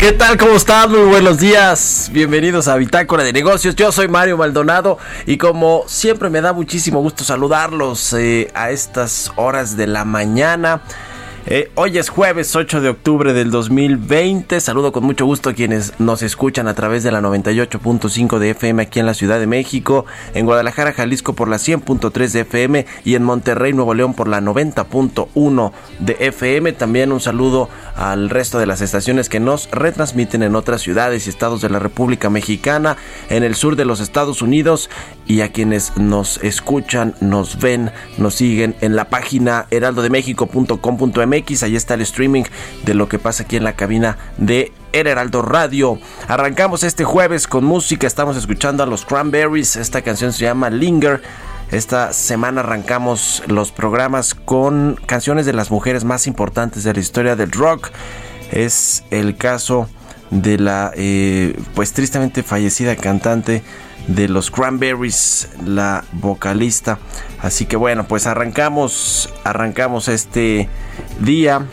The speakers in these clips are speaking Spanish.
¿Qué tal? ¿Cómo están? Muy buenos días. Bienvenidos a Bitácora de Negocios. Yo soy Mario Maldonado y como siempre me da muchísimo gusto saludarlos eh, a estas horas de la mañana. Eh, hoy es jueves 8 de octubre del 2020. Saludo con mucho gusto a quienes nos escuchan a través de la 98.5 de FM aquí en la Ciudad de México, en Guadalajara, Jalisco por la 100.3 de FM y en Monterrey, Nuevo León por la 90.1 de FM. También un saludo al resto de las estaciones que nos retransmiten en otras ciudades y estados de la República Mexicana, en el sur de los Estados Unidos y a quienes nos escuchan, nos ven, nos siguen en la página heraldodemexico.com.mx MX. Ahí está el streaming de lo que pasa aquí en la cabina de El Heraldo Radio. Arrancamos este jueves con música. Estamos escuchando a los Cranberries. Esta canción se llama Linger. Esta semana arrancamos los programas con canciones de las mujeres más importantes de la historia del rock. Es el caso de la eh, pues tristemente fallecida cantante de los Cranberries, la vocalista. Así que bueno, pues arrancamos, arrancamos este día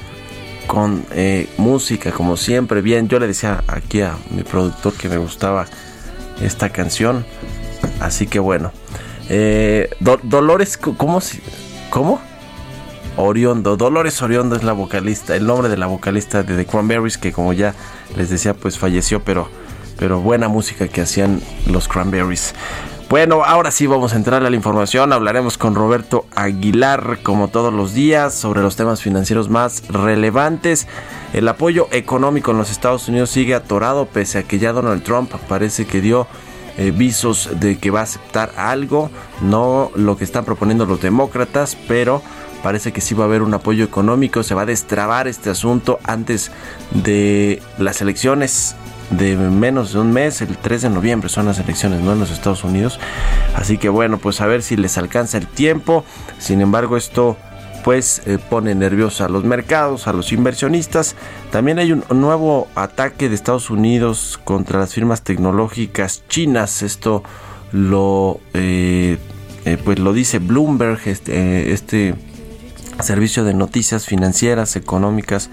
con eh, música como siempre. Bien, yo le decía aquí a mi productor que me gustaba esta canción. Así que bueno. Eh, Dolores, ¿cómo? ¿Cómo? Oriondo. Dolores Oriondo es la vocalista, el nombre de la vocalista de The Cranberries, que como ya les decía, pues falleció, pero pero buena música que hacían los Cranberries. Bueno, ahora sí vamos a entrar a la información. Hablaremos con Roberto Aguilar, como todos los días, sobre los temas financieros más relevantes. El apoyo económico en los Estados Unidos sigue atorado, pese a que ya Donald Trump parece que dio eh, visos de que va a aceptar algo, no lo que están proponiendo los demócratas, pero parece que sí va a haber un apoyo económico, se va a destrabar este asunto antes de las elecciones de menos de un mes, el 3 de noviembre son las elecciones ¿no? en los Estados Unidos. Así que bueno, pues a ver si les alcanza el tiempo. Sin embargo, esto pues eh, pone nerviosos a los mercados, a los inversionistas. También hay un nuevo ataque de Estados Unidos contra las firmas tecnológicas chinas. Esto lo eh, eh, pues lo dice Bloomberg, este, este servicio de noticias financieras, económicas,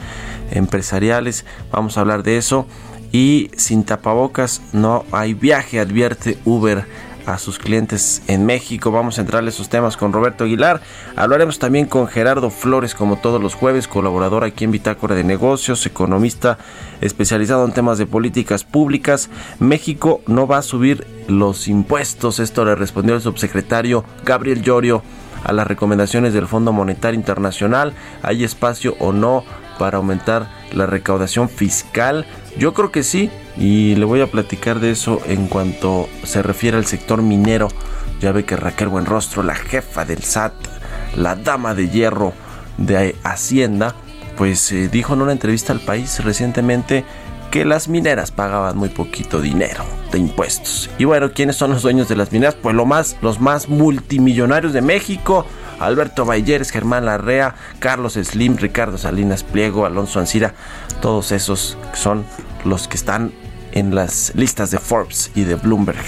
empresariales. Vamos a hablar de eso y sin tapabocas no hay viaje, advierte Uber a sus clientes en México. Vamos a entrarle esos temas con Roberto Aguilar. Hablaremos también con Gerardo Flores, como todos los jueves, colaborador aquí en Bitácora de Negocios, economista especializado en temas de políticas públicas. México no va a subir los impuestos. Esto le respondió el subsecretario Gabriel Llorio a las recomendaciones del Fondo Monetario Internacional. ¿Hay espacio o no para aumentar la recaudación fiscal? Yo creo que sí, y le voy a platicar de eso en cuanto se refiere al sector minero. Ya ve que Raquel Buenrostro, la jefa del SAT, la dama de hierro de Hacienda, pues eh, dijo en una entrevista al país recientemente que las mineras pagaban muy poquito dinero de impuestos. Y bueno, ¿quiénes son los dueños de las mineras? Pues lo más, los más multimillonarios de México, Alberto Balleres, Germán Larrea, Carlos Slim, Ricardo Salinas Pliego, Alonso Ancira, todos esos son los que están en las listas de Forbes y de Bloomberg.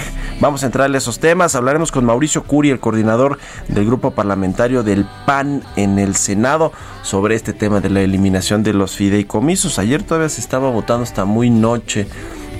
Vamos a entrarle a esos temas. Hablaremos con Mauricio Curi, el coordinador del grupo parlamentario del PAN en el Senado, sobre este tema de la eliminación de los fideicomisos. Ayer todavía se estaba votando hasta muy noche.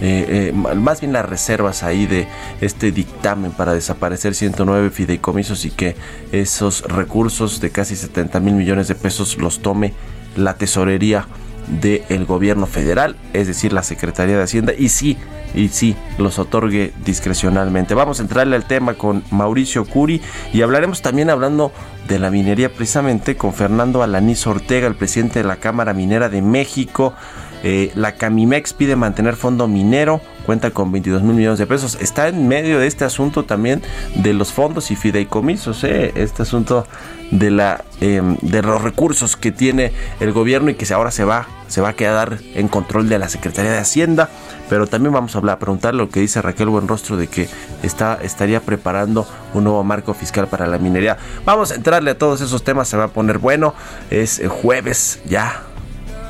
Eh, eh, más bien las reservas ahí de este dictamen para desaparecer 109 fideicomisos y que esos recursos de casi 70 mil millones de pesos los tome la tesorería del gobierno federal, es decir, la Secretaría de Hacienda, y sí, y sí, los otorgue discrecionalmente. Vamos a entrarle al tema con Mauricio Curi y hablaremos también hablando de la minería precisamente con Fernando Alaniz Ortega, el presidente de la Cámara Minera de México. Eh, la Camimex pide mantener fondo minero, cuenta con 22 mil millones de pesos. Está en medio de este asunto también de los fondos y fideicomisos, eh, este asunto de, la, em, de los recursos que tiene el gobierno y que ahora se va, se va a quedar en control de la Secretaría de Hacienda. Pero también vamos a hablar, a preguntar lo que dice Raquel Buenrostro de que está, estaría preparando un nuevo marco fiscal para la minería. Vamos a entrarle a todos esos temas, se va a poner bueno. Es jueves ya,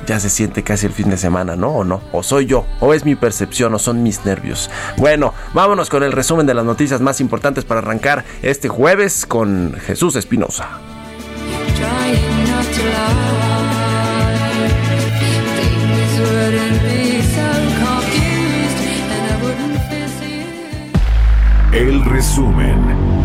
ya se siente casi el fin de semana, ¿no? ¿O no? ¿O soy yo? ¿O es mi percepción? ¿O son mis nervios? Bueno, vámonos con el resumen de las noticias más importantes para arrancar este jueves con Jesús Espinosa. El resumen.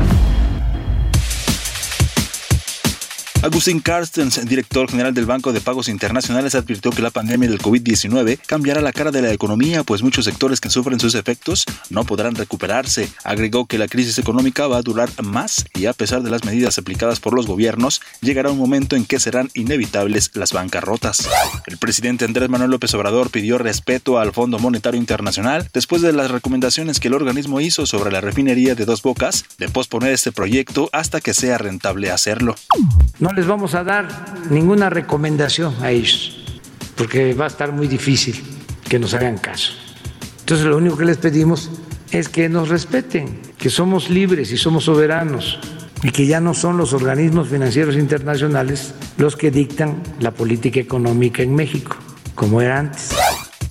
Agustín Carstens, director general del Banco de Pagos Internacionales, advirtió que la pandemia del COVID-19 cambiará la cara de la economía, pues muchos sectores que sufren sus efectos no podrán recuperarse. Agregó que la crisis económica va a durar más y a pesar de las medidas aplicadas por los gobiernos, llegará un momento en que serán inevitables las bancarrotas. El presidente Andrés Manuel López Obrador pidió respeto al Fondo Monetario Internacional después de las recomendaciones que el organismo hizo sobre la refinería de Dos Bocas de posponer este proyecto hasta que sea rentable hacerlo les vamos a dar ninguna recomendación a ellos, porque va a estar muy difícil que nos hagan caso. Entonces lo único que les pedimos es que nos respeten, que somos libres y somos soberanos y que ya no son los organismos financieros internacionales los que dictan la política económica en México, como era antes.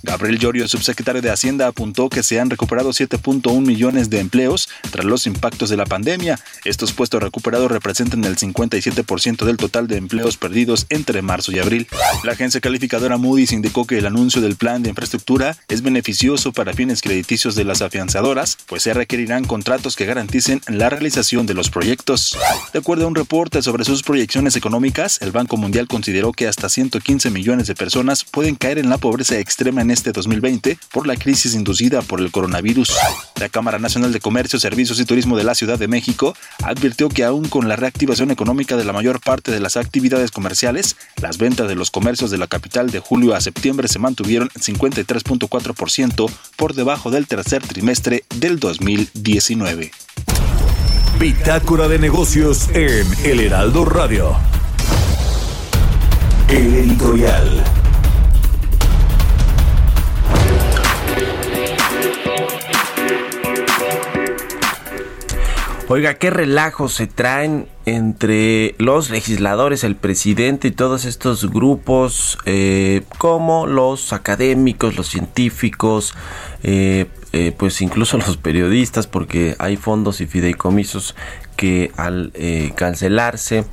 Gabriel Llorio, subsecretario de Hacienda, apuntó que se han recuperado 7.1 millones de empleos tras los impactos de la pandemia. Estos puestos recuperados representan el 57% del total de empleos perdidos entre marzo y abril. La agencia calificadora Moody's indicó que el anuncio del plan de infraestructura es beneficioso para fines crediticios de las afianzadoras, pues se requerirán contratos que garanticen la realización de los proyectos. De acuerdo a un reporte sobre sus proyecciones económicas, el Banco Mundial consideró que hasta 115 millones de personas pueden caer en la pobreza extrema en este 2020 por la crisis inducida por el coronavirus. La Cámara Nacional de Comercio, Servicios y Turismo de la Ciudad de México advirtió que aún con la reactivación económica de la mayor parte de las actividades comerciales, las ventas de los comercios de la capital de julio a septiembre se mantuvieron 53.4% por debajo del tercer trimestre del 2019. Bitácora de negocios en El Heraldo Radio. El editorial. Oiga, qué relajo se traen entre los legisladores, el presidente y todos estos grupos, eh, como los académicos, los científicos, eh, eh, pues incluso los periodistas, porque hay fondos y fideicomisos que al cancelarse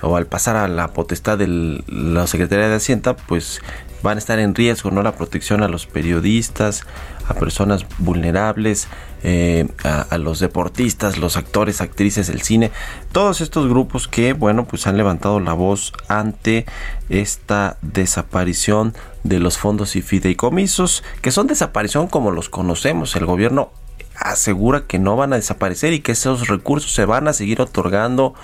o al pasar a la potestad de la Secretaría de Hacienda, pues van a estar en riesgo, ¿no? La protección a los periodistas, a personas vulnerables, eh, a, los deportistas, los actores, actrices del cine, todos estos grupos que, bueno, pues han levantado la voz ante esta desaparición de los fondos y fideicomisos, que son desaparición como los conocemos. El gobierno asegura que no van a desaparecer y que esos recursos se van a seguir otorgando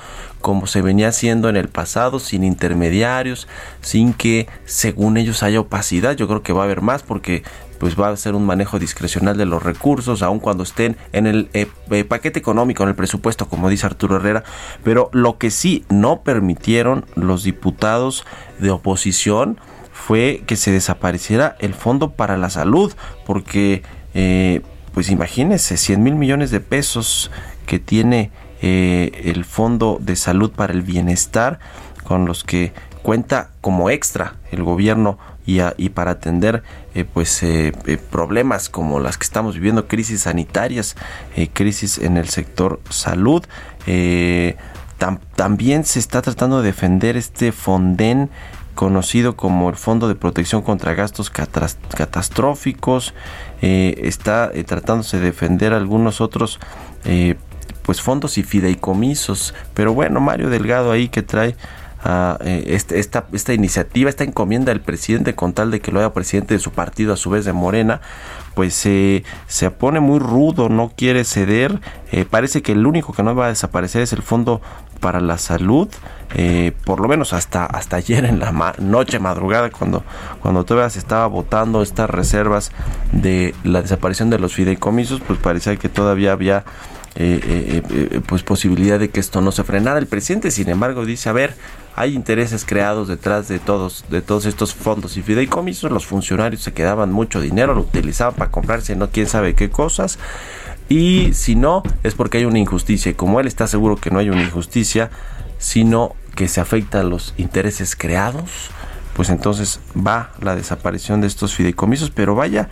como se venía haciendo en el pasado, sin intermediarios, sin que según ellos haya opacidad. Yo creo que va a haber más porque pues va a ser un manejo discrecional de los recursos, aun cuando estén en el eh, eh, paquete económico, en el presupuesto, como dice Arturo Herrera. Pero lo que sí no permitieron los diputados de oposición fue que se desapareciera el Fondo para la Salud, porque, eh, pues imagínense, 100 mil millones de pesos que tiene el Fondo de Salud para el Bienestar, con los que cuenta como extra el gobierno y, y para atender eh, pues eh, eh, problemas como las que estamos viviendo, crisis sanitarias, crisis en el sector salud. también se está tratando de defender este Fonden conocido como el Fondo de Protección contra Gastos Catastróficos. está tratándose de defender algunos otros pues fondos y fideicomisos. Pero bueno, Mario Delgado ahí que trae eh, este, esta, esta iniciativa, esta encomienda del presidente con tal de que lo haga presidente de su partido a su vez de Morena, pues se pone muy rudo, no quiere ceder. Eh, parece que el único que no va a desaparecer es el Fondo para la Salud, eh, por lo menos hasta, hasta ayer en la noche, madrugada, cuando, cuando todavía se estaba votando estas reservas de la desaparición de los fideicomisos, pues parecía que todavía había pues posibilidad de que esto no se frenara. El presidente, sin embargo, dice, a ver, hay intereses creados detrás de todos, de todos estos fondos y fideicomisos. Los funcionarios se quedaban mucho dinero, lo utilizaban para comprarse no quién sabe qué cosas. Y si no, es porque hay una injusticia. Y como él está seguro que no hay una injusticia, sino que se afectan los intereses creados, pues entonces va la desaparición de estos fideicomisos, pero vaya,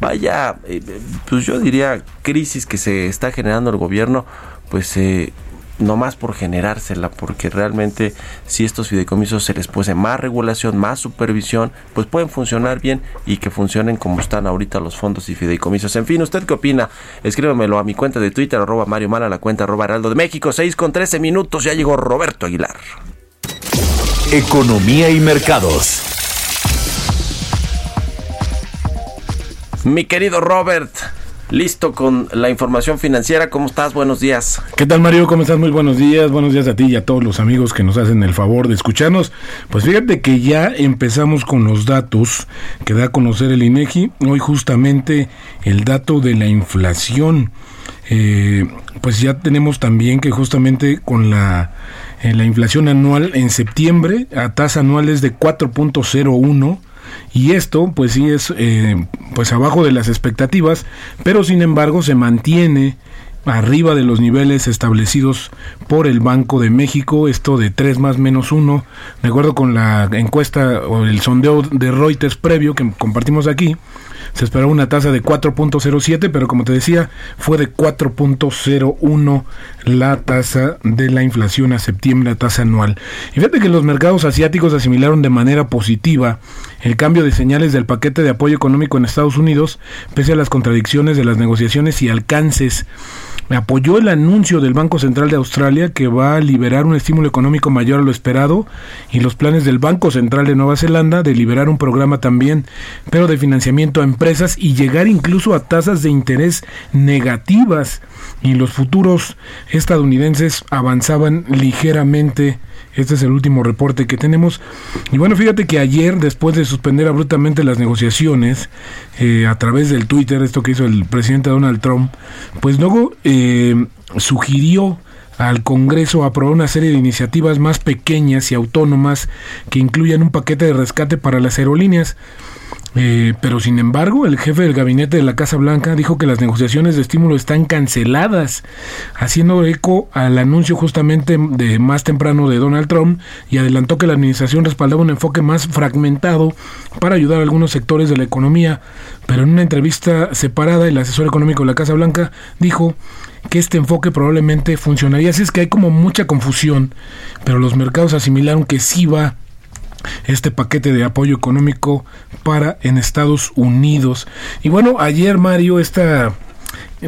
vaya, eh, pues yo diría crisis que se está generando el gobierno, pues eh, no más por generársela, porque realmente si estos fideicomisos se les pone más regulación, más supervisión, pues pueden funcionar bien y que funcionen como están ahorita los fondos y fideicomisos. En fin, ¿usted qué opina? Escríbemelo a mi cuenta de Twitter, arroba Mario Mala, la cuenta arroba Heraldo de México, 6 con 13 minutos, ya llegó Roberto Aguilar. Economía y mercados. Mi querido Robert, listo con la información financiera. ¿Cómo estás? Buenos días. ¿Qué tal, Mario? ¿Cómo estás? Muy buenos días. Buenos días a ti y a todos los amigos que nos hacen el favor de escucharnos. Pues fíjate que ya empezamos con los datos que da a conocer el INEGI. Hoy justamente el dato de la inflación. Eh, pues ya tenemos también que justamente con la, eh, la inflación anual en septiembre a tasa anual es de 4.01 y esto pues sí es eh, pues abajo de las expectativas pero sin embargo se mantiene arriba de los niveles establecidos por el Banco de México, esto de 3 más menos 1, de acuerdo con la encuesta o el sondeo de Reuters previo que compartimos aquí, se esperaba una tasa de 4.07, pero como te decía, fue de 4.01 la tasa de la inflación a septiembre, la tasa anual. Y fíjate que los mercados asiáticos asimilaron de manera positiva el cambio de señales del paquete de apoyo económico en Estados Unidos, pese a las contradicciones de las negociaciones y alcances apoyó el anuncio del Banco Central de Australia que va a liberar un estímulo económico mayor a lo esperado y los planes del Banco Central de Nueva Zelanda de liberar un programa también, pero de financiamiento a empresas y llegar incluso a tasas de interés negativas. Y los futuros estadounidenses avanzaban ligeramente este es el último reporte que tenemos. Y bueno, fíjate que ayer, después de suspender abruptamente las negociaciones eh, a través del Twitter, esto que hizo el presidente Donald Trump, pues luego eh, sugirió al Congreso aprobar una serie de iniciativas más pequeñas y autónomas que incluyan un paquete de rescate para las aerolíneas. Eh, pero sin embargo, el jefe del gabinete de la Casa Blanca dijo que las negociaciones de estímulo están canceladas, haciendo eco al anuncio justamente de más temprano de Donald Trump y adelantó que la administración respaldaba un enfoque más fragmentado para ayudar a algunos sectores de la economía. Pero en una entrevista separada, el asesor económico de la Casa Blanca dijo que este enfoque probablemente funcionaría. Así es que hay como mucha confusión, pero los mercados asimilaron que sí va este paquete de apoyo económico para en Estados Unidos. Y bueno, ayer Mario, esta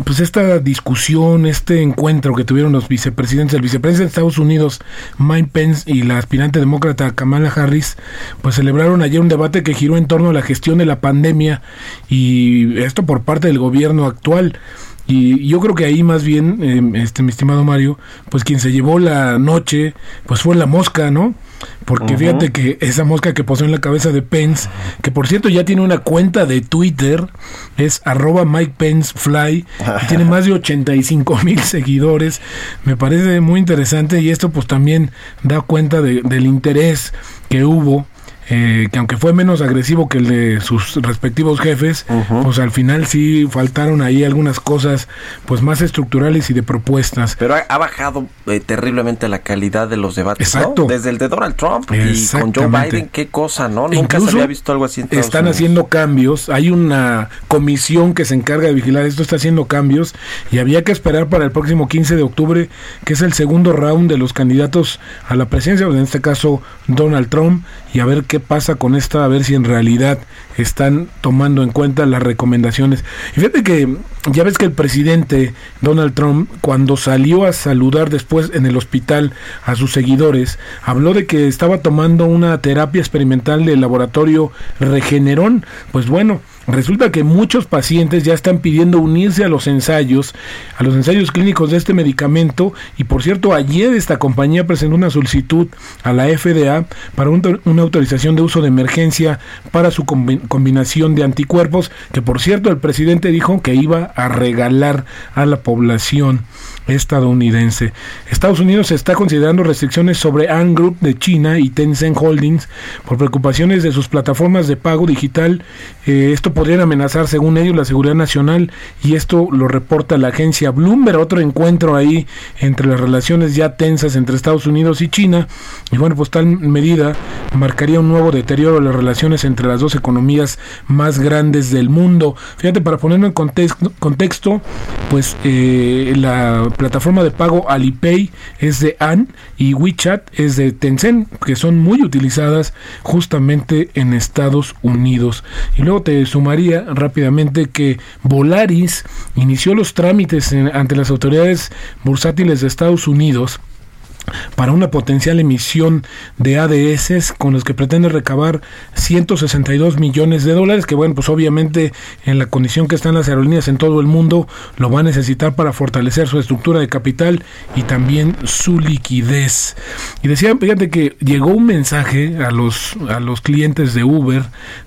pues esta discusión, este encuentro que tuvieron los vicepresidentes, el vicepresidente de Estados Unidos, Mike Pence, y la aspirante demócrata Kamala Harris, pues celebraron ayer un debate que giró en torno a la gestión de la pandemia y esto por parte del gobierno actual. Y yo creo que ahí más bien, eh, este mi estimado Mario, pues quien se llevó la noche, pues fue la mosca, ¿no? Porque fíjate que esa mosca que posó en la cabeza de Pence, que por cierto ya tiene una cuenta de Twitter, es arroba Mike Pence Fly, y tiene más de 85 mil seguidores. Me parece muy interesante y esto pues también da cuenta de, del interés que hubo eh, que aunque fue menos agresivo que el de sus respectivos jefes, pues al final sí faltaron ahí algunas cosas pues más estructurales y de propuestas. Pero ha, bajado eh, terriblemente la calidad de los debates, Exacto. Desde el de Donald Trump y con Joe Biden, qué cosa, ¿no? Nunca se había visto algo así. están haciendo cambios, hay una comisión que se encarga de vigilar esto, está haciendo cambios y había que esperar para el próximo 15 de octubre, que es el segundo round de los candidatos a la presidencia, en este caso Donald Trump, y a ver qué pasa con esta, a ver si en realidad están tomando en cuenta las recomendaciones. Y fíjate que ya ves que el presidente Donald Trump, cuando salió a saludar después en el hospital a sus seguidores, habló de que estaba tomando una terapia experimental del laboratorio Regeneron. Pues bueno, Resulta que muchos pacientes ya están pidiendo unirse a los ensayos, a los ensayos clínicos de este medicamento y por cierto ayer esta compañía presentó una solicitud a la FDA para una autorización de uso de emergencia para su combinación de anticuerpos que por cierto el presidente dijo que iba a regalar a la población estadounidense. Estados Unidos está considerando restricciones sobre Ant Group de China y Tencent Holdings por preocupaciones de sus plataformas de pago digital. Eh, esto podría amenazar, según ellos, la seguridad nacional y esto lo reporta la agencia Bloomberg. Otro encuentro ahí entre las relaciones ya tensas entre Estados Unidos y China. Y bueno, pues tal medida marcaría un nuevo deterioro de las relaciones entre las dos economías más grandes del mundo. Fíjate, para ponerlo en contexto, pues eh, la plataforma de pago Alipay es de An y WeChat es de Tencent, que son muy utilizadas justamente en Estados Unidos. Y luego te sumaría rápidamente que Volaris inició los trámites ante las autoridades bursátiles de Estados Unidos para una potencial emisión de ADS con los que pretende recabar 162 millones de dólares, que bueno, pues obviamente en la condición que están las aerolíneas en todo el mundo lo va a necesitar para fortalecer su estructura de capital y también su liquidez. Y decía, fíjate que llegó un mensaje a los, a los clientes de Uber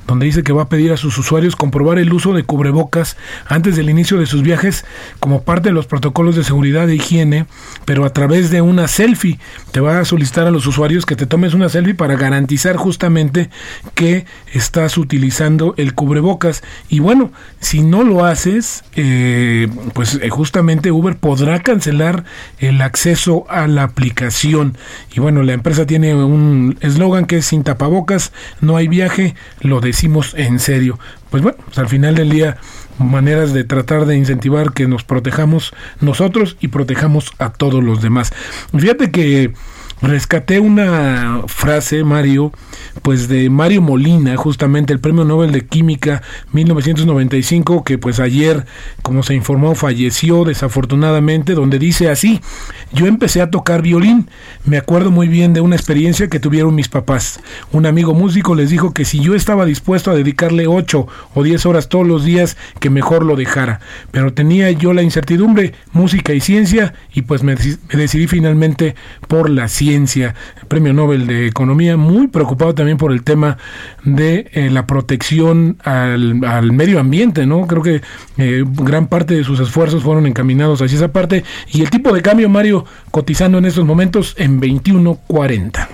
donde dice que va a pedir a sus usuarios comprobar el uso de cubrebocas antes del inicio de sus viajes como parte de los protocolos de seguridad e higiene, pero a través de una selfie te va a solicitar a los usuarios que te tomes una selfie para garantizar justamente que estás utilizando el cubrebocas. Y bueno, si no lo haces, eh, pues eh, justamente Uber podrá cancelar el acceso a la aplicación. Y bueno, la empresa tiene un eslogan que es sin tapabocas, no hay viaje, lo decimos en serio. Pues bueno, pues al final del día maneras de tratar de incentivar que nos protejamos nosotros y protejamos a todos los demás. Fíjate que rescaté una frase, Mario, pues de Mario Molina, justamente el Premio Nobel de Química 1995, que pues ayer, como se informó, falleció desafortunadamente, donde dice así, yo empecé a tocar violín, me acuerdo muy bien de una experiencia que tuvieron mis papás. Un amigo músico les dijo que si yo estaba dispuesto a dedicarle 8 o 10 horas todos los días, que mejor lo dejara. Pero tenía yo la incertidumbre, música y ciencia, y pues me, decidí finalmente por la ciencia Premio Nobel de Economía, muy preocupado también por el tema de eh, la protección al, medio ambiente, ¿no? Creo que eh, gran parte de sus esfuerzos fueron encaminados hacia esa parte y el tipo de cambio, Mario, cotizando en estos momentos en 21.40.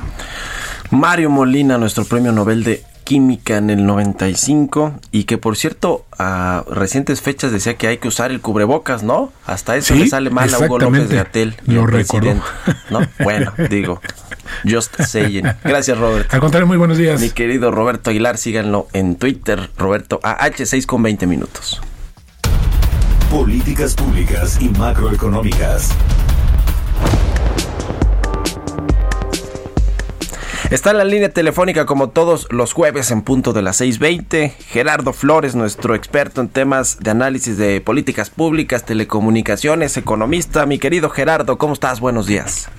Mario Molina, nuestro premio Nobel de química en el 95 y que por cierto a recientes fechas decía que hay que usar el cubrebocas, ¿no? Hasta eso le sale mal a Hugo López de Atel, Lo presidente, ¿no? Bueno, digo, just saying. Gracias, Robert. Al contrario, muy buenos días. Mi querido Roberto Aguilar, síganlo en Twitter, Roberto AH6 con 20 minutos. Políticas públicas y macroeconómicas. Está en la línea telefónica como todos los jueves en punto de las 6.20. Gerardo Flores, nuestro experto en temas de análisis de políticas públicas, telecomunicaciones, economista. Mi querido Gerardo, ¿cómo estás? Buenos días.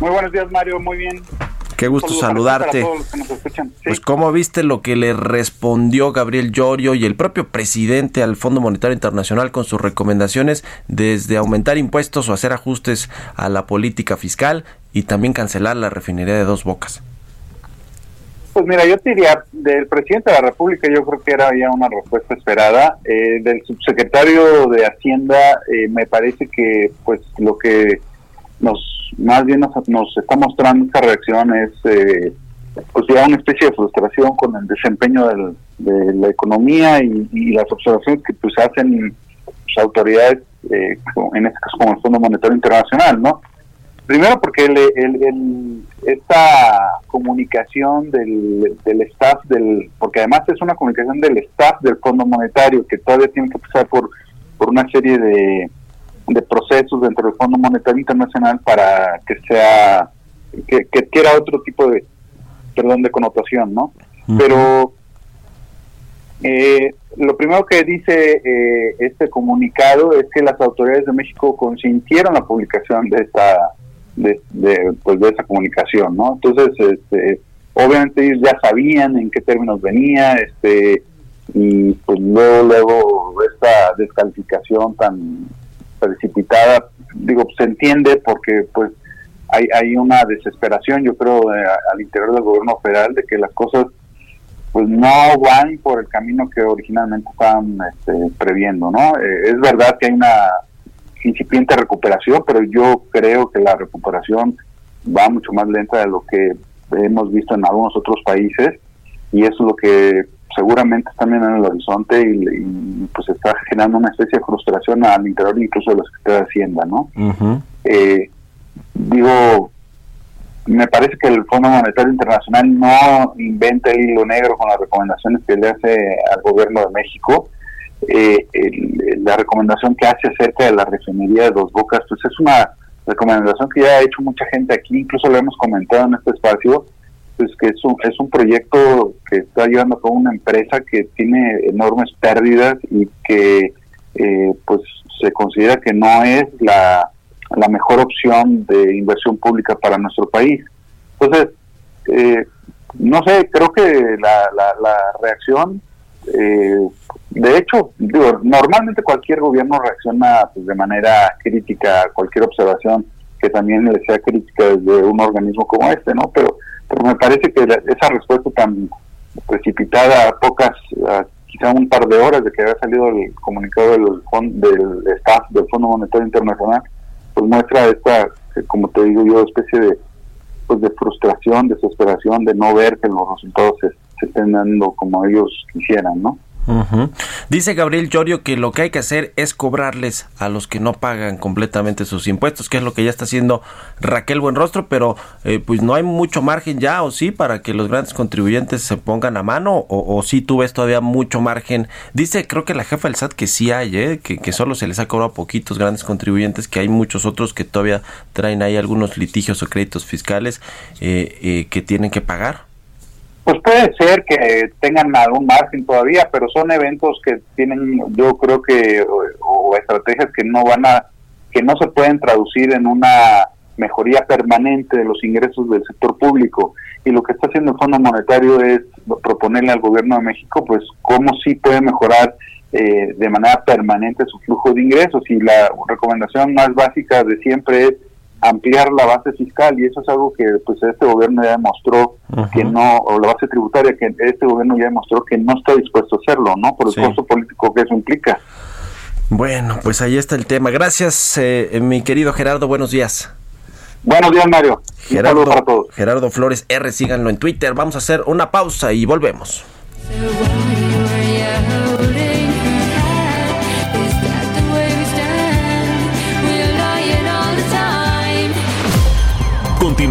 Muy buenos días, Mario. Muy bien. Qué gusto saludarte. Pues cómo viste lo que le respondió Gabriel Llorio y el propio presidente al Fondo Monetario Internacional con sus recomendaciones desde aumentar impuestos o hacer ajustes a la política fiscal y también cancelar la refinería de dos bocas. Pues mira, yo te diría, del presidente de la República yo creo que era ya una respuesta esperada. Eh, del subsecretario de Hacienda eh, me parece que pues lo que nos más bien nos, está mostrando esta reacción es eh, pues ya una especie de frustración con el desempeño de la economía y, las observaciones que pues hacen las autoridades, eh, en este caso como el Fondo Monetario Internacional, ¿no? Primero porque el, esta comunicación del, del, staff, del porque además es una comunicación del staff del Fondo Monetario que todavía tiene que pasar por, por una serie de, de procesos dentro del Fondo Monetario Internacional para que sea, que, que quiera otro tipo de, perdón, de connotación, ¿no? Pero eh, lo primero que dice eh, este comunicado es que las autoridades de México consintieron la publicación de esta de, pues de esa comunicación, ¿no? Entonces, este, obviamente ellos ya sabían en qué términos venía, este, y pues luego, luego esta descalificación tan precipitada, digo, se entiende porque pues hay, hay una desesperación, yo creo, al interior del gobierno federal de que las cosas pues no van por el camino que originalmente estaban este, previendo, ¿no? Eh, es verdad que hay una incipiente recuperación, pero yo creo que la recuperación va mucho más lenta de lo que hemos visto en algunos otros países y eso es lo que seguramente está también en el horizonte y, pues está generando una especie de frustración al interior incluso de los que de Hacienda, ¿no? eh, digo, me parece que el Fondo Monetario Internacional no inventa el hilo negro con las recomendaciones que le hace al gobierno de México. Eh, la recomendación que hace acerca de la refinería de Dos Bocas, pues es una recomendación que ya ha hecho mucha gente aquí, incluso lo hemos comentado en este espacio, pues que es un, es un proyecto que está llevando a una empresa que tiene enormes pérdidas y que eh, pues se considera que no es la la mejor opción de inversión pública para nuestro país. Entonces, eh, no sé, creo que la, la, reacción, eh, de hecho, digo, normalmente cualquier gobierno reacciona pues, de manera crítica a cualquier observación que también le sea crítica desde un organismo como este, ¿no? Pero, pero me parece que esa respuesta tan precipitada a pocas, quizá un par de horas de que había salido el comunicado del, del staff del Fondo Monetario Internacional, pues muestra esta, como te digo yo, especie de, pues de frustración, desesperación de no ver que los resultados se estén dando como ellos quisieran, ¿no? Dice Gabriel Llorio que lo que hay que hacer es cobrarles a los que no pagan completamente sus impuestos, que es lo que ya está haciendo Raquel Buenrostro, pero eh, pues no hay mucho margen ya, o sí, para que los grandes contribuyentes se pongan a mano, o, o sí tú ves todavía mucho margen. Dice, creo que la jefa del SAT que sí hay, ¿eh? que, solo se les ha cobrado a poquitos grandes contribuyentes, que hay muchos otros que todavía traen ahí algunos litigios o créditos fiscales eh, que tienen que pagar. Pues puede ser que tengan algún margen todavía, pero son eventos que tienen, yo creo que, o, estrategias que no van a, que no se pueden traducir en una mejoría permanente de los ingresos del sector público. Y lo que está haciendo el Fondo Monetario es proponerle al gobierno de México, pues, cómo sí puede mejorar eh, de manera permanente su flujo de ingresos. Y la recomendación más básica de siempre es ampliar la base fiscal y eso es algo que pues este gobierno ya demostró que no, o la base tributaria que este gobierno ya demostró que no está dispuesto a hacerlo, ¿no? Por el costo político que eso implica. Bueno, pues ahí está el tema. Gracias, eh, mi querido Gerardo, buenos días. Buenos días, Mario. Gerardo, para todos. Gerardo Flores R, síganlo en Twitter. Vamos a hacer una pausa y volvemos.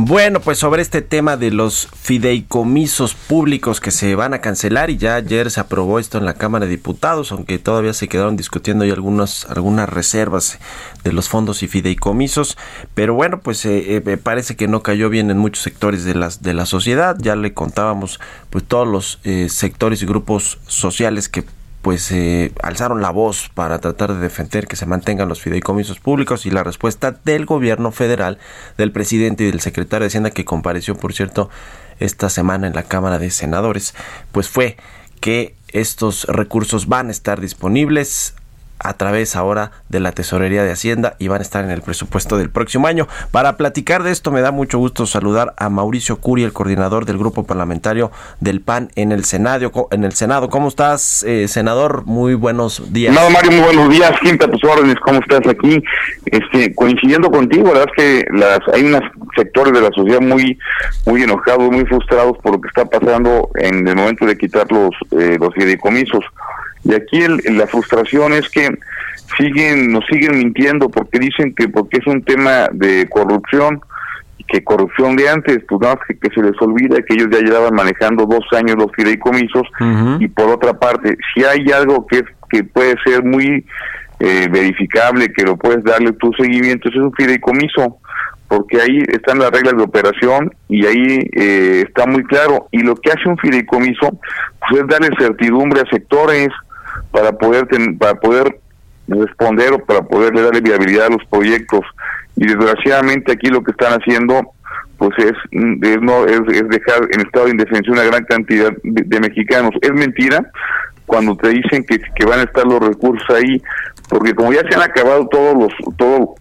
Bueno, pues sobre este tema de los fideicomisos públicos que se van a cancelar y ya ayer se aprobó esto en la Cámara de Diputados, aunque todavía se quedaron discutiendo ahí algunas algunas reservas de los fondos y fideicomisos, pero bueno, pues eh, eh, parece que no cayó bien en muchos sectores de las de la sociedad, ya le contábamos pues todos los eh, sectores y grupos sociales que pues eh, alzaron la voz para tratar de defender que se mantengan los fideicomisos públicos y la respuesta del gobierno federal, del presidente y del secretario de Hacienda que compareció, por cierto, esta semana en la Cámara de Senadores, pues fue que estos recursos van a estar disponibles a través ahora de la Tesorería de Hacienda y van a estar en el presupuesto del próximo año. Para platicar de esto me da mucho gusto saludar a Mauricio Curi, el coordinador del grupo parlamentario del PAN en el Senado. En el Senado. ¿Cómo estás, eh, senador? Muy buenos días. No, Mario, muy buenos días. Siempre a tus órdenes. ¿Cómo estás aquí? Este, coincidiendo contigo, la verdad que las, hay unos sectores de la sociedad muy muy enojados, muy frustrados por lo que está pasando en el momento de quitar los, eh, los fideicomisos. Y aquí la frustración es que siguen nos siguen mintiendo porque dicen que porque es un tema de corrupción que corrupción de antes, pues nada que, que, se les olvida que ellos ya llevaban manejando dos años los fideicomisos y por otra parte, si hay algo que, que puede ser muy eh, verificable, que lo puedes darle tu seguimiento, es un fideicomiso, porque ahí están las reglas de operación y ahí eh, está muy claro. Y lo que hace un fideicomiso pues, es darle certidumbre a sectores, para poder para poder responder o para poderle darle viabilidad a los proyectos y desgraciadamente aquí lo que están haciendo pues es, no es, dejar en estado de indefensión una gran cantidad de, mexicanos es mentira cuando te dicen que, que van a estar los recursos ahí porque como ya se han acabado todos los todo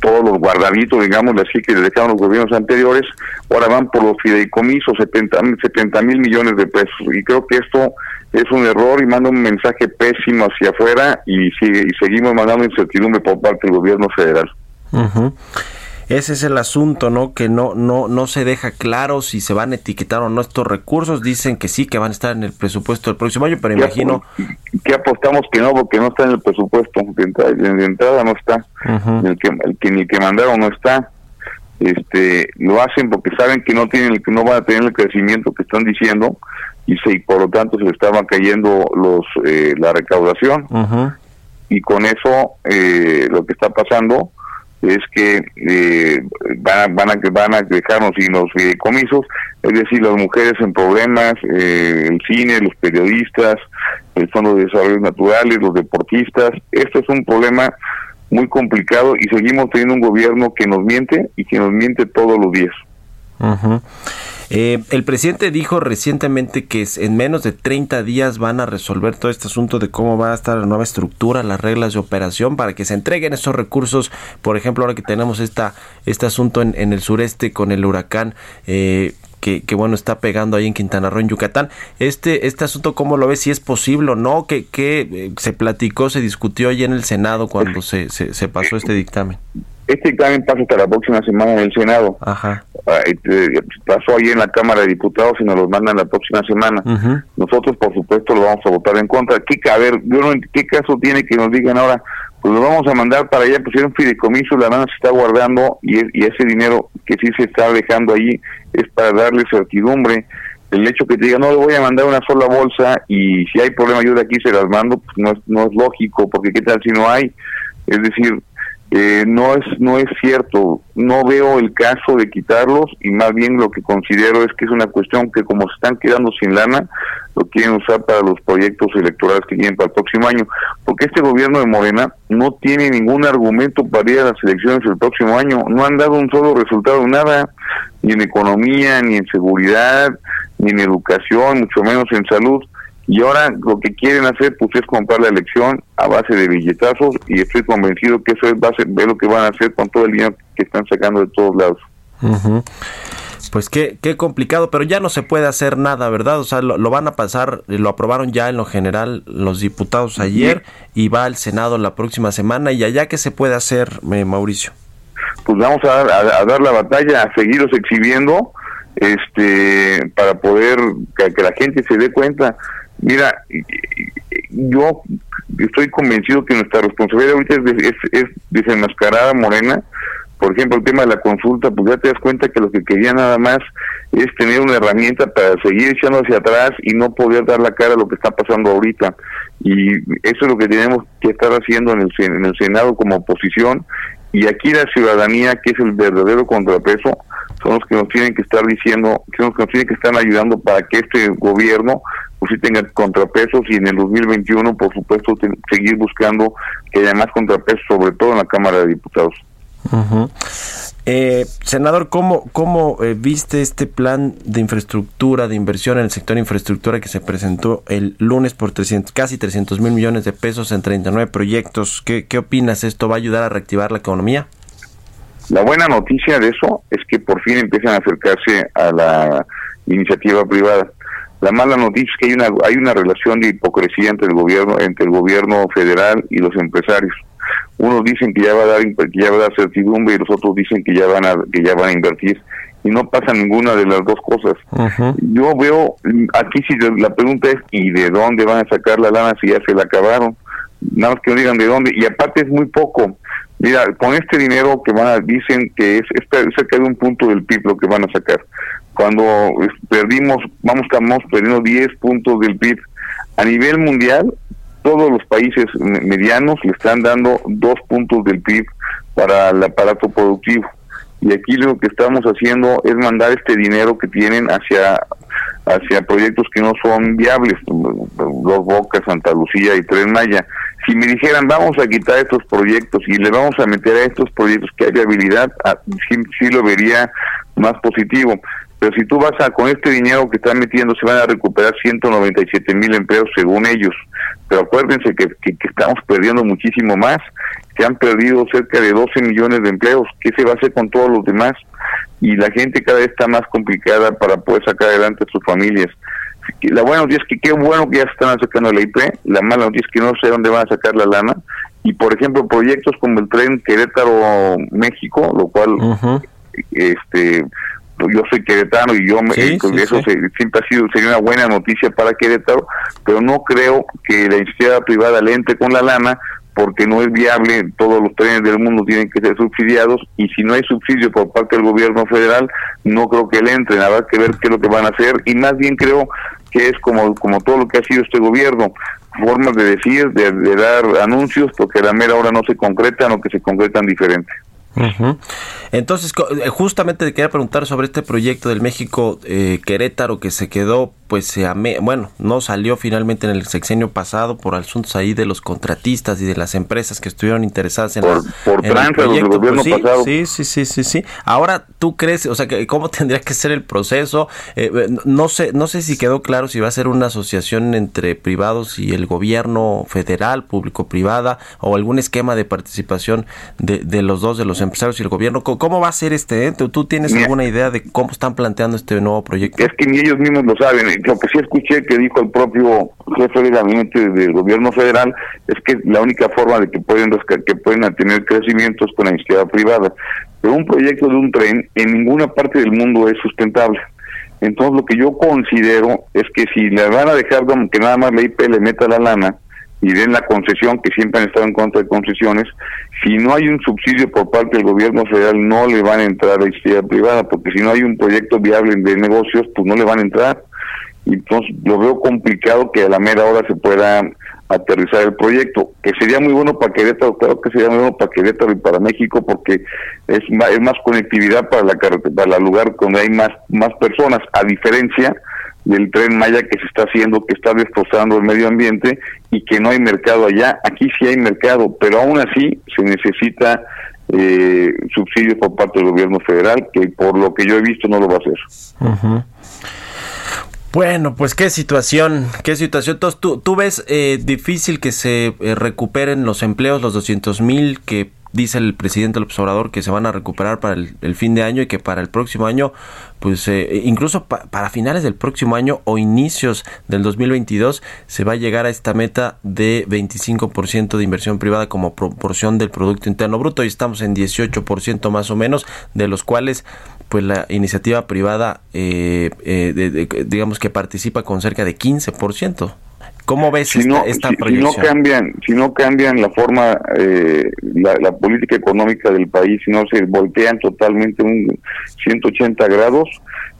todos los guardaditos, digamos así, que le dejaron los gobiernos anteriores, ahora van por los fideicomisos, 70 mil millones de pesos. Y creo que esto es un error y manda un mensaje pésimo hacia afuera y, sigue, y seguimos mandando incertidumbre por parte del gobierno federal. Ese es el asunto, ¿no? Que no, no, no se deja claro si se van a etiquetar o no estos recursos. Dicen que sí, que van a estar en el presupuesto del próximo año, pero imagino... que apostamos que no, porque no está en el presupuesto. De entrada, no está. el, que, el que ni que mandaron no está. Este, lo hacen porque saben que no tienen, que no van a tener el crecimiento que están diciendo y, se, por lo tanto se le estaban cayendo los eh, la recaudación y con eso eh, lo que está pasando es que eh, van, van, a van a dejarnos sin los fideicomisos, es decir, las mujeres en problemas, el cine, los periodistas, el Fondo de Desarrollo Naturales, los deportistas. Esto es un problema muy complicado y seguimos teniendo un gobierno que nos miente y que nos miente todos los días. Eh, el presidente dijo recientemente que en menos de 30 días van a resolver todo este asunto de cómo va a estar la nueva estructura, las reglas de operación para que se entreguen esos recursos. Por ejemplo, ahora que tenemos esta, este asunto en, el sureste con el huracán. Eh, que, bueno está pegando ahí en Quintana Roo, en Yucatán. Este, este asunto, ¿cómo lo ves? Si es posible o no, que, que eh, se platicó, se discutió ahí en el Senado cuando se, se, se pasó este dictamen. Este dictamen pasa hasta la próxima semana en el Senado. Ajá. Ah, este, pasó ahí en la Cámara de Diputados y nos los mandan la próxima semana. Nosotros, por supuesto, lo vamos a votar en contra. ¿Qué, a ver, yo no, ¿qué caso tiene que nos digan ahora? Pues lo vamos a mandar para allá, pusieron fideicomiso, la mano se está guardando y, y ese dinero que sí se está dejando ahí es para darle certidumbre el hecho que te diga no le voy a mandar una sola bolsa y si hay problema yo de aquí se las mando pues no es no es lógico porque qué tal si no hay es decir eh, no es no es cierto. No veo el caso de quitarlos y más bien lo que considero es que es una cuestión que como se están quedando sin lana lo quieren usar para los proyectos electorales que vienen para el próximo año. Porque este gobierno de Morena no tiene ningún argumento para ir a las elecciones el próximo año. No han dado un solo resultado nada. Ni en economía ni en seguridad ni en educación mucho menos en salud y ahora lo que quieren hacer pues es comprar la elección a base de billetazos y estoy convencido que eso es, base, es lo que van a hacer con todo el dinero que están sacando de todos lados. Pues qué, qué complicado, pero ya no se puede hacer nada, ¿verdad? O sea, lo, van a pasar, lo aprobaron ya en lo general los diputados ayer y va al Senado la próxima semana. ¿Y allá qué se puede hacer, eh, Mauricio? Pues vamos a, a, dar la batalla, a seguirlos exhibiendo este para poder que la gente se dé cuenta Mira, yo estoy convencido que nuestra responsabilidad ahorita es, es, desenmascarar a Morena. Por ejemplo, el tema de la consulta, pues ya te das cuenta que lo que quería nada más es tener una herramienta para seguir echando hacia atrás y no poder dar la cara a lo que está pasando ahorita. Y eso es lo que tenemos que estar haciendo en el, en el Senado como oposición. Y aquí la ciudadanía, que es el verdadero contrapeso, son los que nos tienen que estar diciendo, son los que nos tienen que estar ayudando para que este gobierno pues sí tenga contrapesos y en el 2021 por supuesto seguir buscando que haya más contrapesos, sobre todo en la Cámara de Diputados. Eh, senador, ¿cómo, cómo eh, viste este plan de infraestructura, de inversión en el sector de infraestructura que se presentó el lunes por 300, casi 300 mil millones de pesos en 39 proyectos? ¿Qué, ¿Qué opinas? ¿Esto va a ayudar a reactivar la economía? La buena noticia de eso es que por fin empiezan a acercarse a la iniciativa privada. La mala noticia es que hay una hay una relación de hipocresía entre el gobierno entre el gobierno federal y los empresarios unos dicen que ya va a dar que ya va a dar certidumbre y los otros dicen que ya van a que ya van a invertir y no pasa ninguna de las dos cosas. Yo veo aquí si la pregunta es ¿y de dónde van a sacar la lana si ya se la acabaron? Nada más que no digan de dónde y aparte es muy poco. Mira, con este dinero que van a, dicen que es, es cerca de un punto del PIB lo que van a sacar. Cuando perdimos, vamos, estamos perdiendo 10 puntos del PIB. A nivel mundial, todos los países medianos le están dando dos puntos del PIB para el aparato productivo. Y aquí lo que estamos haciendo es mandar este dinero que tienen hacia hacia proyectos que no son viables, Dos Bocas, Santa Lucía y Tren Maya. Si me dijeran, vamos a quitar estos proyectos y le vamos a meter a estos proyectos que hay viabilidad, ah, sí lo vería más positivo. Pero si tú vas a, con este dinero que están metiendo, se van a recuperar 197 mil empleos según ellos. Pero acuérdense que, que, estamos perdiendo muchísimo más. Se han perdido cerca de 12 millones de empleos. ¿Qué se va a hacer con todos los demás? Y la gente cada vez está más complicada para poder sacar adelante a sus familias. La buena noticia es que qué bueno que ya se están sacando la IP. La mala noticia es que no sé dónde van a sacar la lana. Y por ejemplo, proyectos como el tren Querétaro-México, lo cual este yo soy queretano y yo me, eh, eso siempre ha sido sería una buena noticia para Querétaro, pero no creo que la iniciativa privada le entre con la lana porque no es viable, todos los trenes del mundo tienen que ser subsidiados y si no hay subsidio por parte del gobierno federal, no creo que le entren, habrá que ver qué es lo que van a hacer y más bien creo que es como, como todo lo que ha sido este gobierno, formas de decir, de, de dar anuncios, porque a la mera hora no se concretan o que se concretan diferente. Entonces, eh, justamente te quería preguntar sobre este proyecto del México eh, Querétaro que se quedó, pues, se bueno, no salió finalmente en el sexenio pasado por asuntos ahí de los contratistas y de las empresas que estuvieron interesadas en, por, el proyecto. Pues sí, sí, sí, sí, sí, Ahora, ¿tú crees, o sea, que cómo tendría que ser el proceso? Eh, no sé, no sé si quedó claro si va a ser una asociación entre privados y el gobierno federal, público-privada, o algún esquema de participación de, de los dos, de los empresarios y el gobierno. ¿Cómo va a ser este? ¿Tú tienes alguna idea de cómo están planteando este nuevo proyecto? Es que ni ellos mismos lo saben. Lo que sí escuché que dijo el propio jefe de gabinete del gobierno federal es que la única forma de que pueden que pueden tener crecimiento es con la iniciativa privada. Pero un proyecto de un tren en ninguna parte del mundo es sustentable. Entonces lo que yo considero es que si le van a dejar que nada más la IP le meta la lana, y den la concesión, que siempre han estado en contra de concesiones, si no hay un subsidio por parte del gobierno federal, no le van a entrar a la iniciativa privada, porque si no hay un proyecto viable de negocios, pues no le van a entrar. Entonces, lo veo complicado que a la mera hora se pueda aterrizar el proyecto, que sería muy bueno para Querétaro, claro que sería muy bueno para Querétaro y para México, porque es más, conectividad para la para el lugar donde hay más, más personas, a diferencia del tren Maya que se está haciendo, que está destrozando el medio ambiente y que no hay mercado allá. Aquí sí hay mercado, pero aún así se necesita eh, subsidios por parte del gobierno federal, que por lo que yo he visto no lo va a hacer. Bueno, pues qué situación, qué situación. Entonces, ¿tú, tú ves eh, difícil que se eh, recuperen los empleos, los 200 mil que dice el presidente del observador que se van a recuperar para el, fin de año y que para el próximo año, pues eh, incluso para finales del próximo año o inicios del 2022 se va a llegar a esta meta de 25% de inversión privada como proporción del Producto Interno Bruto y estamos en 18% más o menos, de los cuales pues la iniciativa privada eh, eh, digamos que participa con cerca de 15%. ¿Cómo ves si no, esta, si, no cambian, si no cambian la forma, eh, la, política económica del país, si no se voltean totalmente un 180 grados,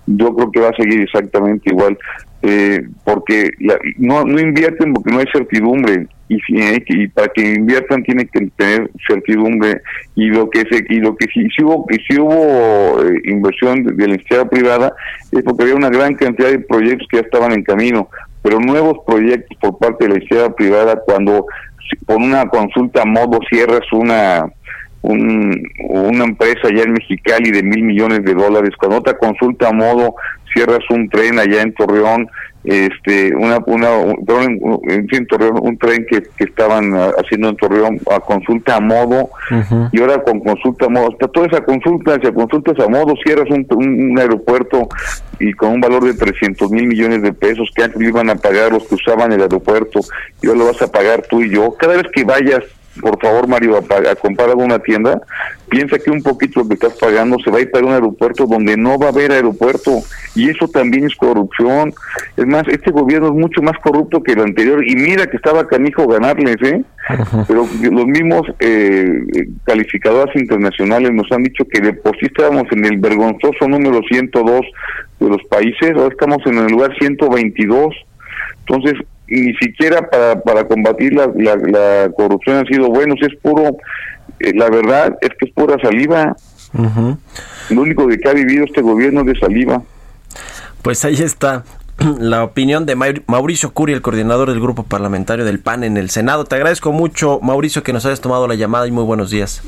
yo creo que va a seguir exactamente igual. Eh, porque no, no invierten porque no hay certidumbre. y, y para que inviertan tiene que tener certidumbre y lo que se y lo que si, hubo si hubo eh, inversión de, la iniciativa privada es porque había una gran cantidad de proyectos que ya estaban en camino pero nuevos proyectos por parte de la iniciativa privada cuando con una consulta a modo cierras una una empresa allá en Mexicali de mil millones de dólares, con otra consulta a modo cierras un tren allá en Torreón, este, una, una, en Torreón, un tren que, que estaban haciendo en Torreón a consulta a modo, y ahora con consulta a modo, hasta toda esa consulta, si consultas a modo, cierras un, un, aeropuerto y con un valor de 300 mil millones de pesos que antes iban a pagar los que usaban el aeropuerto, y ahora lo vas a pagar tú y yo. Cada vez que vayas por favor, Mario, a, comprar alguna tienda, piensa que un poquito lo que estás pagando se va a ir para un aeropuerto donde no va a haber aeropuerto. Y eso también es corrupción. Es más, este gobierno es mucho más corrupto que el anterior. Y mira que estaba canijo ganarles, ¿eh? Pero los mismos eh, calificadoras internacionales nos han dicho que de por sí estábamos en el vergonzoso número 102 de los países, ahora estamos en el lugar 122. Entonces, ni siquiera para, para combatir la, la, corrupción han sido buenos, es puro, eh, la verdad es que es pura saliva. Lo único que ha vivido este gobierno es de saliva. Pues ahí está la opinión de Mauricio Curi, el coordinador del grupo parlamentario del PAN en el Senado. Te agradezco mucho, Mauricio, que nos hayas tomado la llamada y muy buenos días.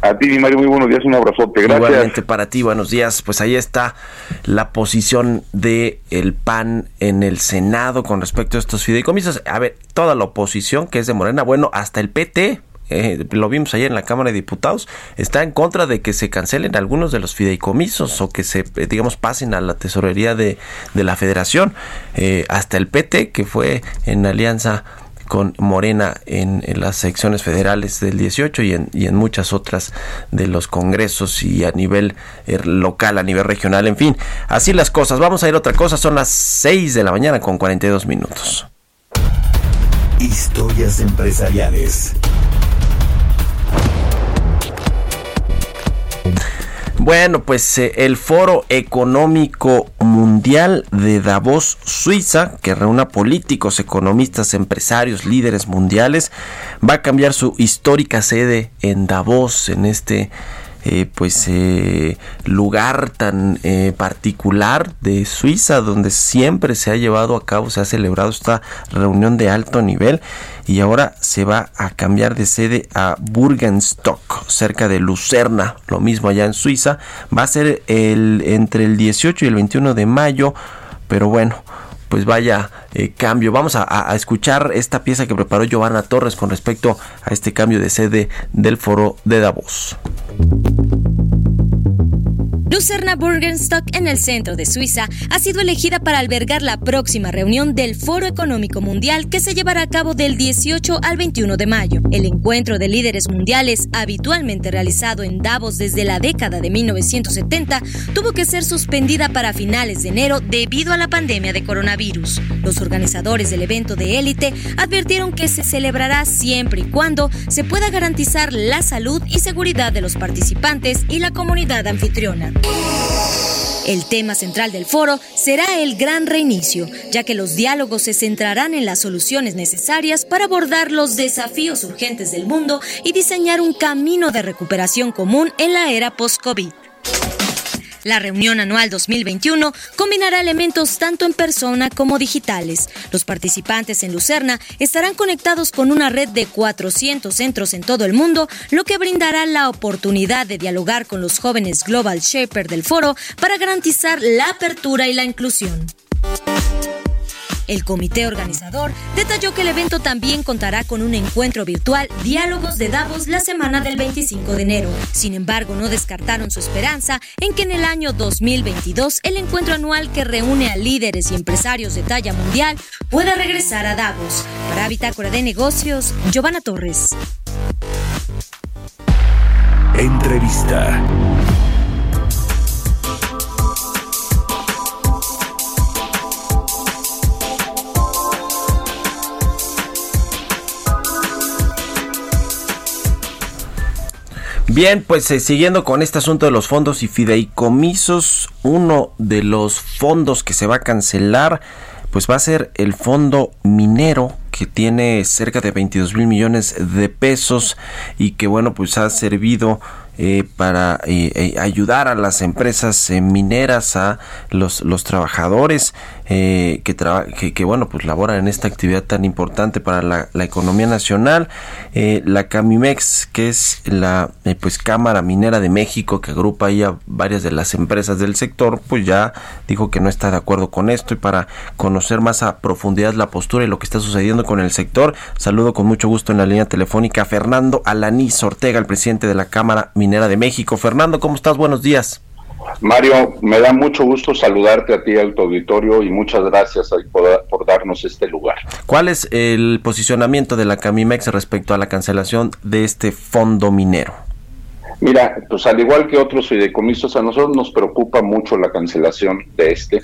A ti, Mario, muy buenos días, un abrazote, gracias. Igualmente para ti, buenos días. Pues ahí está la posición de el PAN en el Senado con respecto a estos fideicomisos. A ver, toda la oposición que es de Morena, bueno, hasta el PT, eh, lo vimos ayer en la Cámara de Diputados, está en contra de que se cancelen algunos de los fideicomisos o que se, eh, digamos, pasen a la tesorería de, de la federación. Eh, hasta el PT, que fue en alianza con Morena en, las secciones federales del 18 y en, y en muchas otras de los congresos y a nivel eh, local, a nivel regional, en fin, así las cosas. Vamos a ir a otra cosa, son las 6 de la mañana con 42 minutos. Historias empresariales. Bueno, pues eh, el Foro Económico Mundial de Davos, Suiza, que reúne políticos, economistas, empresarios, líderes mundiales, va a cambiar su histórica sede en Davos, en este eh, pues eh, lugar tan eh, particular de Suiza donde siempre se ha llevado a cabo, se ha celebrado esta reunión de alto nivel y ahora se va a cambiar de sede a Burgenstock, cerca de Lucerna, lo mismo allá en Suiza. Va a ser el, entre el 18 y el 21 de mayo, pero bueno, pues vaya cambio. Vamos a, a, escuchar esta pieza que preparó Giovanna Torres con respecto a este cambio de sede del foro de Davos. Lucerna Burgenstock, en el centro de Suiza, ha sido elegida para albergar la próxima reunión del Foro Económico Mundial que se llevará a cabo del 18 al 21 de mayo. El encuentro de líderes mundiales, habitualmente realizado en Davos desde la década de 1970, tuvo que ser suspendida para finales de enero debido a la pandemia de coronavirus. Los organizadores del evento de élite advirtieron que se celebrará siempre y cuando se pueda garantizar la salud y seguridad de los participantes y la comunidad anfitriona. El tema central del foro será el gran reinicio, ya que los diálogos se centrarán en las soluciones necesarias para abordar los desafíos urgentes del mundo y diseñar un camino de recuperación común en la era post-COVID. La reunión anual 2021 combinará elementos tanto en persona como digitales. Los participantes en Lucerna estarán conectados con una red de 400 centros en todo el mundo, lo que brindará la oportunidad de dialogar con los jóvenes Global Shaper del foro para garantizar la apertura y la inclusión. El comité organizador detalló que el evento también contará con un encuentro virtual Diálogos de Davos la semana del 25 de enero. Sin embargo, no descartaron su esperanza en que en el año 2022 el encuentro anual que reúne a líderes y empresarios de talla mundial pueda regresar a Davos. Para Bitácora de Negocios, Giovanna Torres. Entrevista. Bien, pues eh, siguiendo con este asunto de los fondos y fideicomisos, uno de los fondos que se va a cancelar pues va a ser el fondo minero que tiene cerca de 22 mil millones de pesos y que bueno pues ha servido eh, para eh, eh, ayudar a las empresas mineras, a los, los trabajadores que, que, bueno pues laboran en esta actividad tan importante para la, economía nacional. la Camimex, que es la pues Cámara Minera de México, que agrupa ahí a varias de las empresas del sector, pues ya dijo que no está de acuerdo con esto y para conocer más a profundidad la postura y lo que está sucediendo con el sector, saludo con mucho gusto en la línea telefónica a Fernando Alaniz Ortega, el presidente de la Cámara Minera de México. Fernando, ¿cómo estás? Buenos días. Mario, me da mucho gusto saludarte a ti, a tu auditorio, y muchas gracias por, por, darnos este lugar. ¿Cuál es el posicionamiento de la Camimex respecto a la cancelación de este fondo minero? Mira, pues al igual que otros fideicomisos, a nosotros nos preocupa mucho la cancelación de este.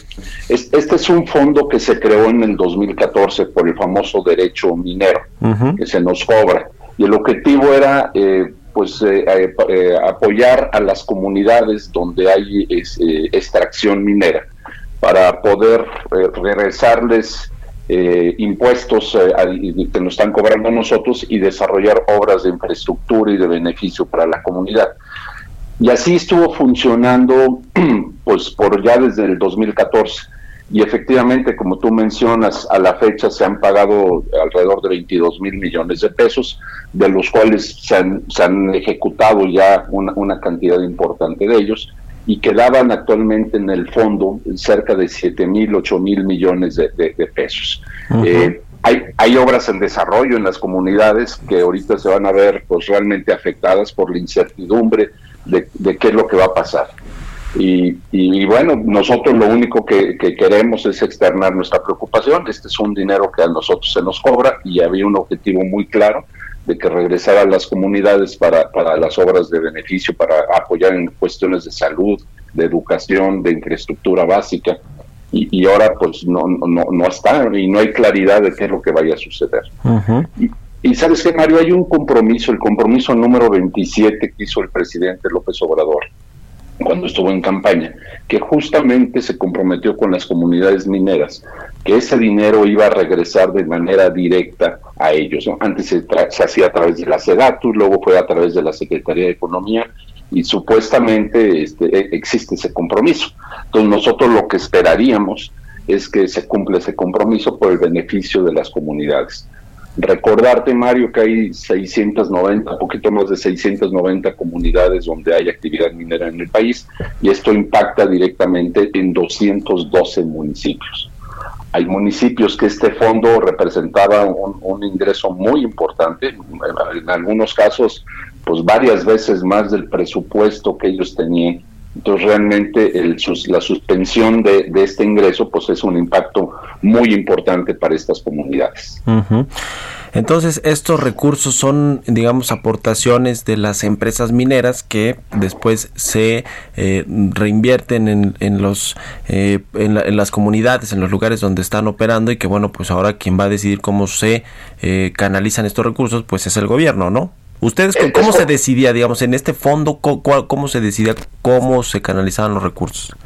Este es un fondo que se creó en el 2014 por el famoso derecho minero, que se nos cobra. Y el objetivo era eh, pues eh, eh, eh, apoyar a las comunidades donde hay extracción minera para poder regresarles impuestos que nos están cobrando nosotros y desarrollar obras de infraestructura y de beneficio para la comunidad. Y así estuvo funcionando pues por ya desde el 2014 y efectivamente, como tú mencionas, a la fecha se han pagado alrededor de 22 mil millones de pesos, de los cuales se han, ejecutado ya una, cantidad importante de ellos y quedaban actualmente en el fondo cerca de 7 mil, 8 mil millones de, pesos. Eh, hay, hay obras en desarrollo en las comunidades que ahorita se van a ver pues realmente afectadas por la incertidumbre de, de qué es lo que va a pasar. Y, bueno, nosotros lo único que, queremos es externar nuestra preocupación. Este es un dinero que a nosotros se nos cobra y había un objetivo muy claro de que regresara a las comunidades para, para las obras de beneficio, para apoyar en cuestiones de salud, de educación, de infraestructura básica. Y, ahora pues no, no, no está y no hay claridad de qué es lo que vaya a suceder. y, y sabes que Mario, hay un compromiso, el compromiso número 27 que hizo el presidente López Obrador cuando estuvo en campaña, que justamente se comprometió con las comunidades mineras, que ese dinero iba a regresar de manera directa a ellos. Antes se, hacía a través de la SEDATU, luego fue a través de la Secretaría de Economía y supuestamente este, e, existe ese compromiso. Entonces nosotros lo que esperaríamos es que se cumpla ese compromiso por el beneficio de las comunidades. Recordarte, Mario, que hay 690, poquito más de 690 comunidades donde hay actividad minera en el país y esto impacta directamente en 212 municipios. Hay municipios que este fondo representaba un, ingreso muy importante, en algunos casos, pues varias veces más del presupuesto que ellos tenían entonces realmente la suspensión de, este ingreso pues es un impacto muy importante para estas comunidades. Entonces estos recursos son digamos aportaciones de las empresas mineras que después se eh, reinvierten eh, en, las comunidades, en los lugares donde están operando y que bueno pues ahora quien va a decidir cómo se eh, canalizan estos recursos pues es el gobierno, ¿no? ¿Ustedes cómo se decidía, digamos, en este fondo, cómo, se decidía cómo se canalizaban los recursos?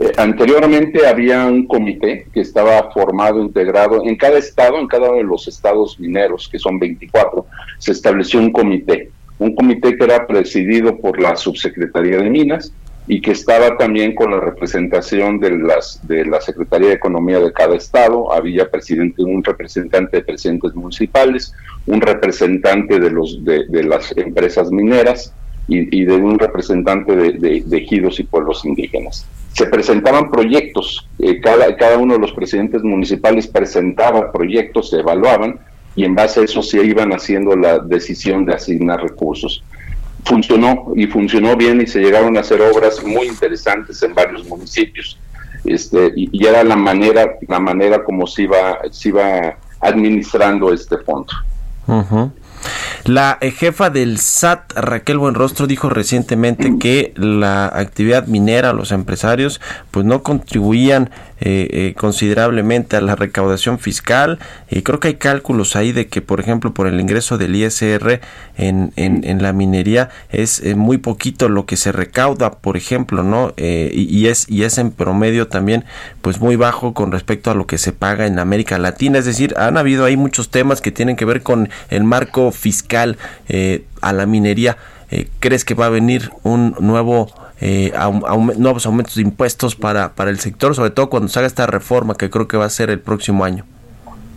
Eh, anteriormente había un comité que estaba formado, integrado en cada estado, en cada uno de los estados mineros, que son 24, se estableció un comité. Un comité que era presidido por la Subsecretaría de Minas, y que estaba también con la representación de las de la Secretaría de Economía de cada estado, había presidente un representante de presidentes municipales, un representante de los de, las empresas mineras y, de un representante de, ejidos y pueblos indígenas. Se presentaban proyectos, eh, cada, cada uno de los presidentes municipales presentaba proyectos, se evaluaban y en base a eso se iban haciendo la decisión de asignar recursos funcionó y funcionó bien y se llegaron a hacer obras muy interesantes en varios municipios. Este, y, era la manera, la manera como se iba, se iba administrando este fondo. La eh, jefa del SAT, Raquel Buenrostro, dijo recientemente que la actividad minera, los empresarios, pues no contribuían eh, eh, considerablemente a la recaudación fiscal. Y creo que hay cálculos ahí de que, por ejemplo, por el ingreso del ISR en, en, la minería es muy poquito lo que se recauda, por ejemplo, ¿no? y, es, y es en promedio también pues muy bajo con respecto a lo que se paga en América Latina, es decir, han habido ahí muchos temas que tienen que ver con el marco fiscal eh, a la minería, eh, ¿crees que va a venir un nuevo eh, nuevos aumentos de impuestos para, para el sector, sobre todo cuando se haga esta reforma que creo que va a ser el próximo año?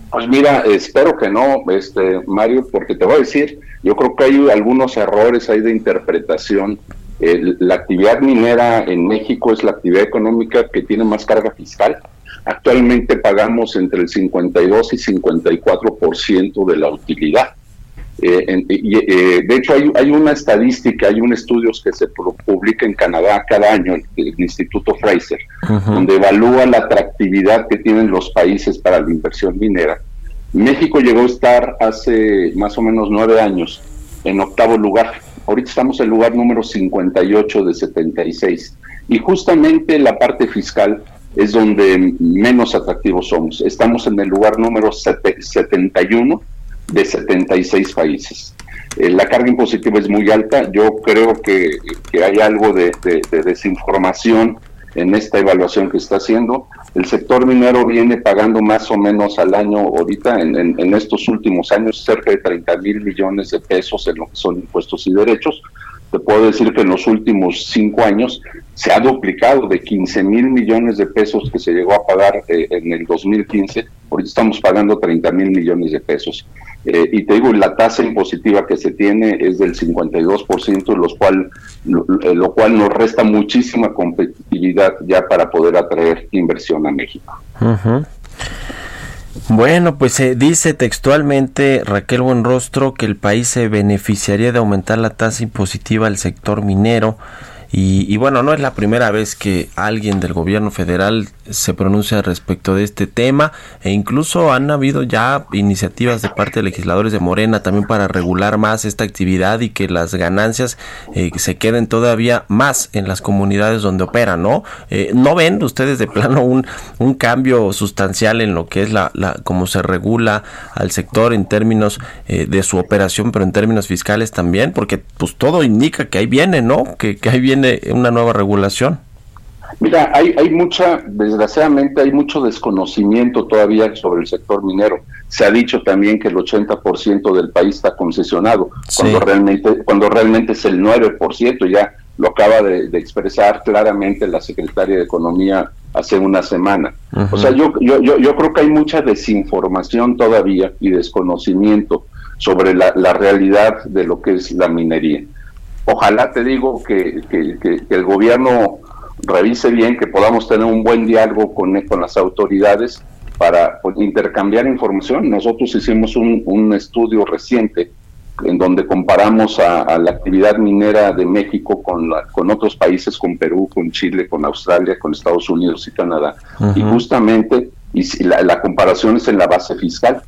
Pues mira, espero que no, este Mario, porque te voy a decir, yo creo que hay algunos errores ahí de interpretación. la actividad minera en México es la actividad económica que tiene más carga fiscal. Actualmente pagamos entre el 52 y 54% de la utilidad. Eh, eh, de hecho, hay, una estadística, hay un estudio que se publica en Canadá cada año, el, Instituto Fraser, donde evalúa la atractividad que tienen los países para la inversión minera. México llegó a estar hace más o menos nueve años en octavo lugar. Ahorita estamos en el lugar número 58 de 76. Y justamente la parte fiscal es donde menos atractivos somos. Estamos en el lugar número 71 de 76 países. Eh, la carga impositiva es muy alta. Yo creo que, hay algo de, desinformación en esta evaluación que está haciendo. El sector minero viene pagando más o menos al año, ahorita, en, en estos últimos años, cerca de 30 mil millones de pesos en lo que son impuestos y derechos. Te puedo decir que en los últimos cinco años se ha duplicado de 15 mil millones de pesos que se llegó a pagar eh, en el 2015. Ahorita estamos pagando 30 mil millones de pesos. Eh, y te digo, la tasa impositiva que se tiene es del 52%, los cual, lo, eh, lo, cual nos resta muchísima competitividad ya para poder atraer inversión a México. Bueno, pues se dice textualmente Raquel Buenrostro que el país se beneficiaría de aumentar la tasa impositiva al sector minero y, bueno, no es la primera vez que alguien del gobierno federal se pronuncia respecto de este tema e incluso han habido ya iniciativas de parte de legisladores de Morena también para regular más esta actividad y que las ganancias eh, se queden todavía más en las comunidades donde operan, ¿no? Eh, ¿No ven ustedes de plano un, un cambio sustancial en lo que es la, la cómo se regula al sector en términos eh, de su operación, pero en términos fiscales también? Porque pues todo indica que ahí viene, ¿no? Que, que ahí viene una nueva regulación? Mira, hay, hay mucha, desgraciadamente hay mucho desconocimiento todavía sobre el sector minero. Se ha dicho también que el 80% del país está concesionado, cuando realmente cuando realmente es el 9%, ya lo acaba de, expresar claramente la secretaria de Economía hace una semana. O sea, yo, yo, yo, yo, creo que hay mucha desinformación todavía y desconocimiento sobre la, la realidad de lo que es la minería ojalá te digo que, el gobierno revise bien, que podamos tener un buen diálogo con, con las autoridades para pues, intercambiar información. Nosotros hicimos un, estudio reciente en donde comparamos a, la actividad minera de México con, con otros países, con Perú, con Chile, con Australia, con Estados Unidos y Canadá. Y justamente y la, la, comparación es en la base fiscal.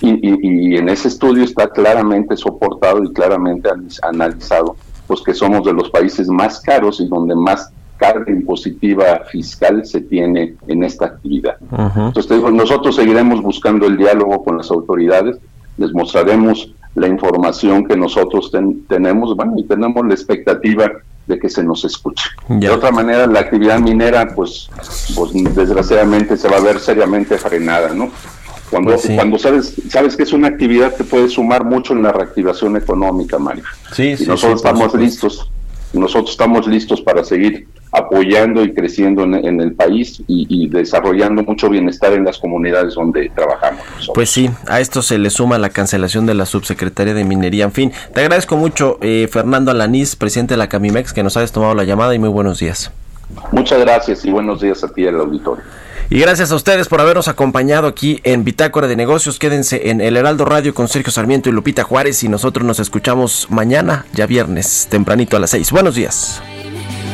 Y, y, en ese estudio está claramente soportado y claramente analizado pues que somos de los países más caros y donde más carga impositiva fiscal se tiene en esta actividad. Entonces, nosotros seguiremos buscando el diálogo con las autoridades, les mostraremos la información que nosotros tenemos, bueno, y tenemos la expectativa de que se nos escuche. De otra manera, la actividad minera, pues, pues desgraciadamente se va a ver seriamente frenada, ¿no? Cuando, pues cuando sabes, sabes que es una actividad que puede sumar mucho en la reactivación económica, Mario. Sí, y nosotros estamos listos, nosotros estamos listos para seguir apoyando y creciendo en, el país y, desarrollando mucho bienestar en las comunidades donde trabajamos. Pues sí, a esto se le suma la cancelación de la subsecretaria de Minería. En fin, te agradezco mucho, eh, Fernando Alanís, presidente de la Camimex, que nos hayas tomado la llamada y muy buenos días. Muchas gracias y buenos días a ti al auditorio. Y gracias a ustedes por habernos acompañado aquí en Bitácora de Negocios. Quédense en El Heraldo Radio con Sergio Sarmiento y Lupita Juárez y nosotros nos escuchamos mañana, ya viernes, tempranito a las 6. Buenos días.